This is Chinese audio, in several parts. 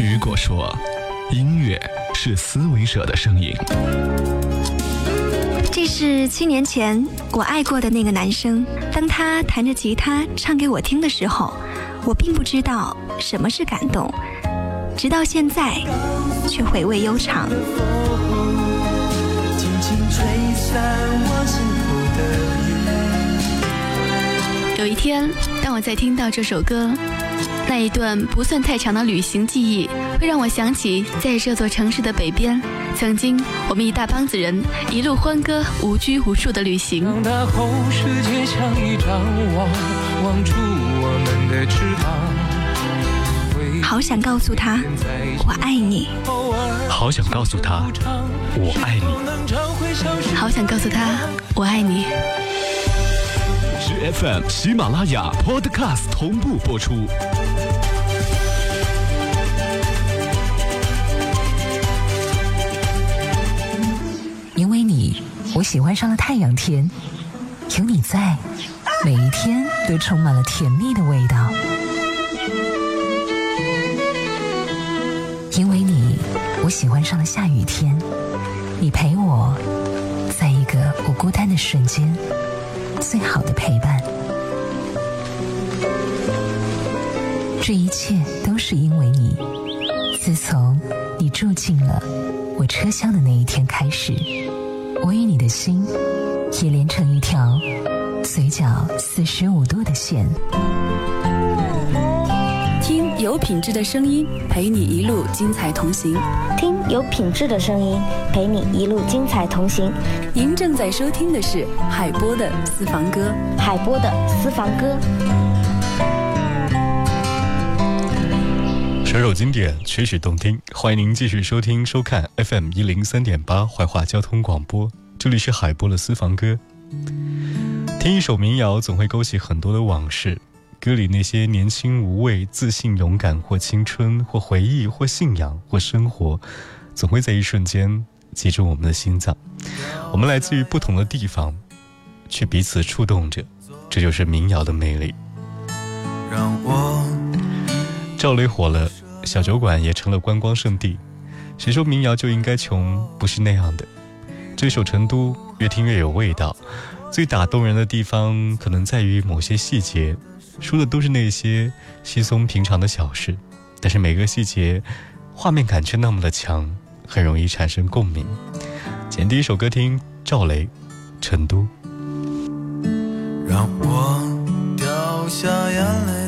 雨果说：“音乐是思维者的声音。”这是七年前我爱过的那个男生。当他弹着吉他唱给我听的时候，我并不知道什么是感动，直到现在，却回味悠长。有一天，当我在听到这首歌，那一段不算太长的旅行记忆，会让我想起在这座城市的北边，曾经我们一大帮子人一路欢歌、无拘无束的旅行长大后世界像一张望出我们的翅膀。好想告诉他，我爱你。好想告诉他，我爱你。好想告诉他，我爱你。FM 喜马拉雅 Podcast 同步播出。因为你，我喜欢上了太阳天。有你在，每一天都充满了甜蜜的味道。因为你，我喜欢上了下雨天。你陪我，在一个我孤单的瞬间。最好的陪伴，这一切都是因为你。自从你住进了我车厢的那一天开始，我与你的心也连成一条嘴角四十五度的线。听有品质的声音，陪你一路精彩同行。听有品质的声音，陪你一路精彩同行。您正在收听的是海波的私房歌，海波的私房歌。首首经典，曲曲动听，欢迎您继续收听收看 FM 一零三点八怀化交通广播，这里是海波的私房歌。听一首民谣，总会勾起很多的往事。歌里那些年轻无畏、自信勇敢，或青春，或回忆，或信仰，或生活，总会在一瞬间击中我们的心脏。我们来自于不同的地方，却彼此触动着，这就是民谣的魅力。让我赵雷火了，小酒馆也成了观光胜地。谁说民谣就应该穷？不是那样的。这首《成都》越听越有味道，最打动人的地方可能在于某些细节。说的都是那些稀松平常的小事，但是每个细节，画面感却那么的强，很容易产生共鸣。今天第一首歌听赵雷，《成都》。让我掉下眼泪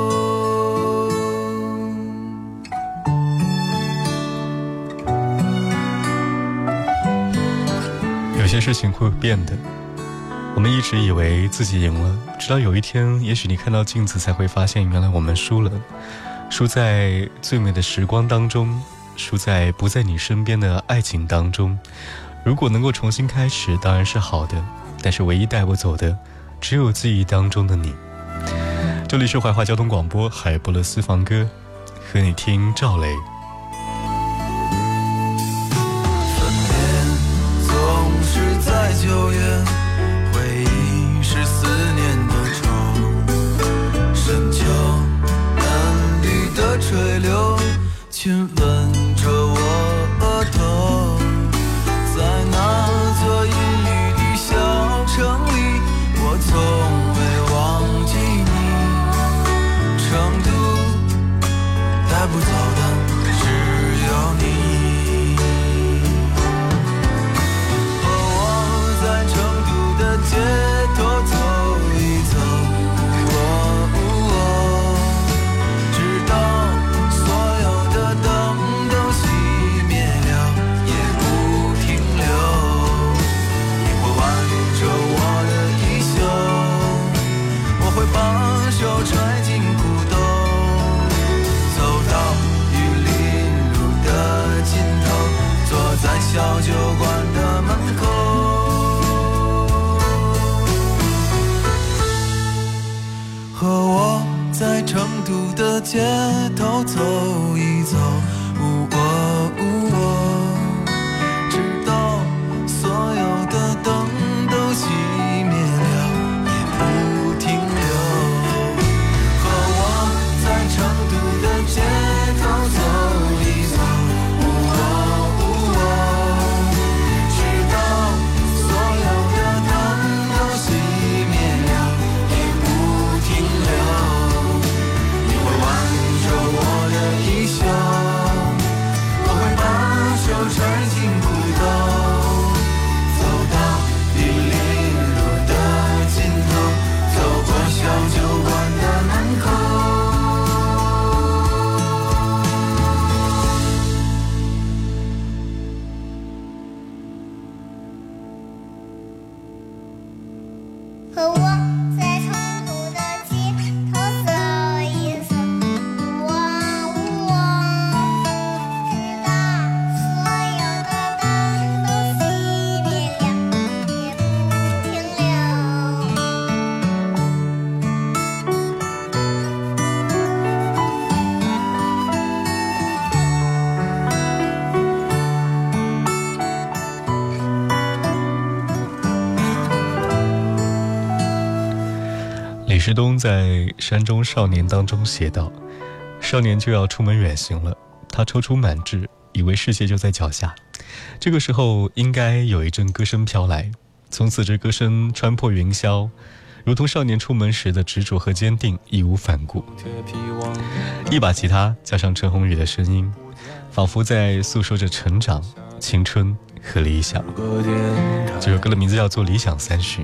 些事情会变的，我们一直以为自己赢了，直到有一天，也许你看到镜子，才会发现原来我们输了。输在最美的时光当中，输在不在你身边的爱情当中。如果能够重新开始，当然是好的。但是唯一带不走的，只有记忆当中的你。这里是怀化交通广播海波的私房歌，和你听赵雷。和在《山中少年》当中写道：“少年就要出门远行了，他踌躇满志，以为世界就在脚下。这个时候，应该有一阵歌声飘来，从此这歌声穿破云霄，如同少年出门时的执着和坚定，义无反顾。一把吉他加上陈鸿宇的声音，仿佛在诉说着成长、青春和理想。这首歌的名字叫做《理想三旬》。”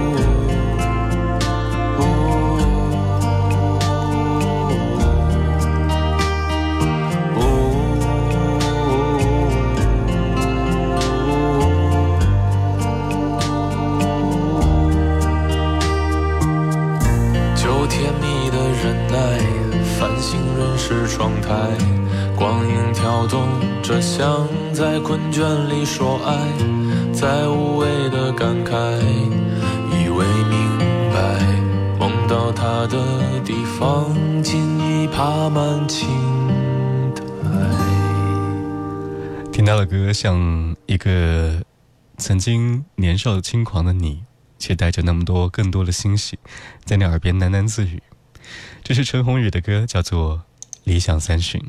着，想在困倦里说爱，在无谓的感慨，以为明白，梦到他的地方，竟已爬满青苔。听到了歌，像一个曾经年少轻狂的你，却带着那么多更多的欣喜，在你耳边喃喃自语。这是陈鸿宇的歌，叫做《理想三旬》。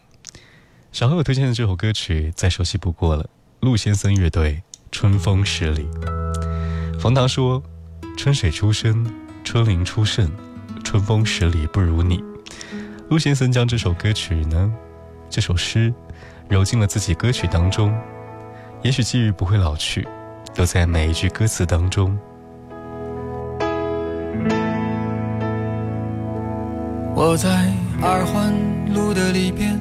小何我推荐的这首歌曲再熟悉不过了，陆先生乐队《春风十里》。冯唐说：“春水初生，春林初盛，春风十里不如你。”陆先生将这首歌曲呢，这首诗。揉进了自己歌曲当中，也许记忆不会老去，都在每一句歌词当中。我在二环路的里边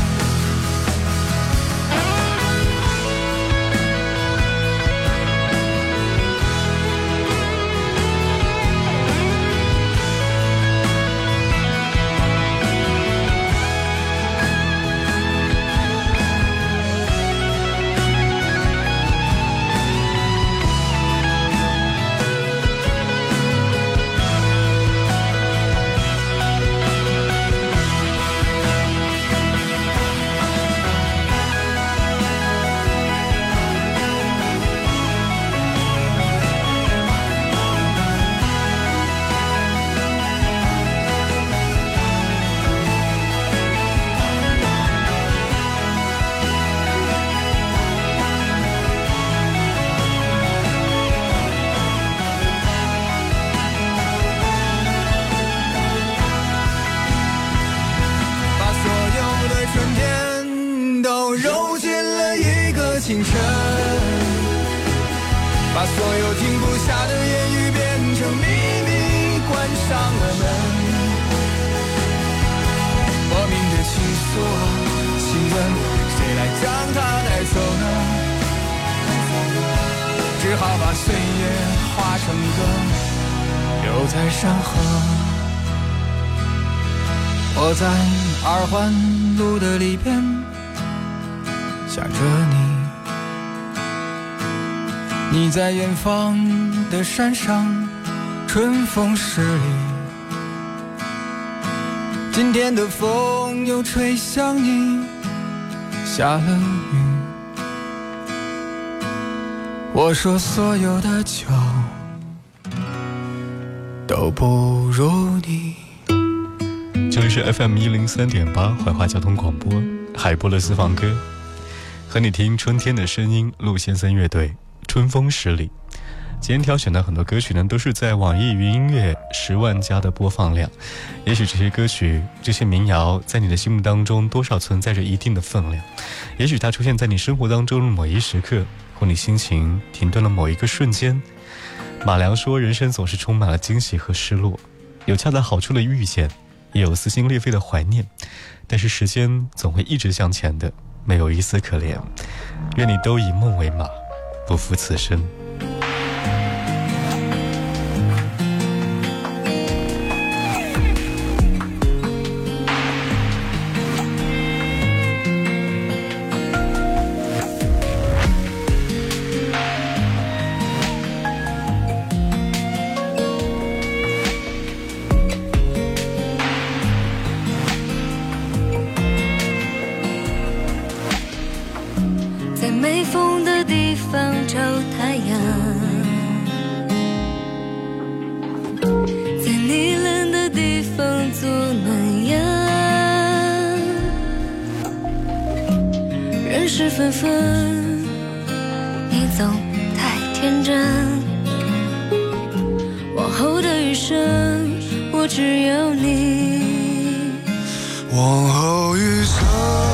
把岁月化成歌，留在山河。我在二环路的里边想着你，你在远方的山上，春风十里。今天的风又吹向你，下了雨。我说所有的酒都不如你。这里是 FM 一零三点八怀化交通广播，海波的私房歌，和你听春天的声音。陆先生乐队《春风十里》。今天挑选的很多歌曲呢，都是在网易云音乐十万加的播放量。也许这些歌曲、这些民谣，在你的心目当中多少存在着一定的分量。也许它出现在你生活当中的某一时刻，或你心情停顿了某一个瞬间。马良说：“人生总是充满了惊喜和失落，有恰到好处的遇见。”也有撕心裂肺的怀念，但是时间总会一直向前的，没有一丝可怜。愿你都以梦为马，不负此生。是纷纷，你总太天真。往后的余生，我只有你。往后余生。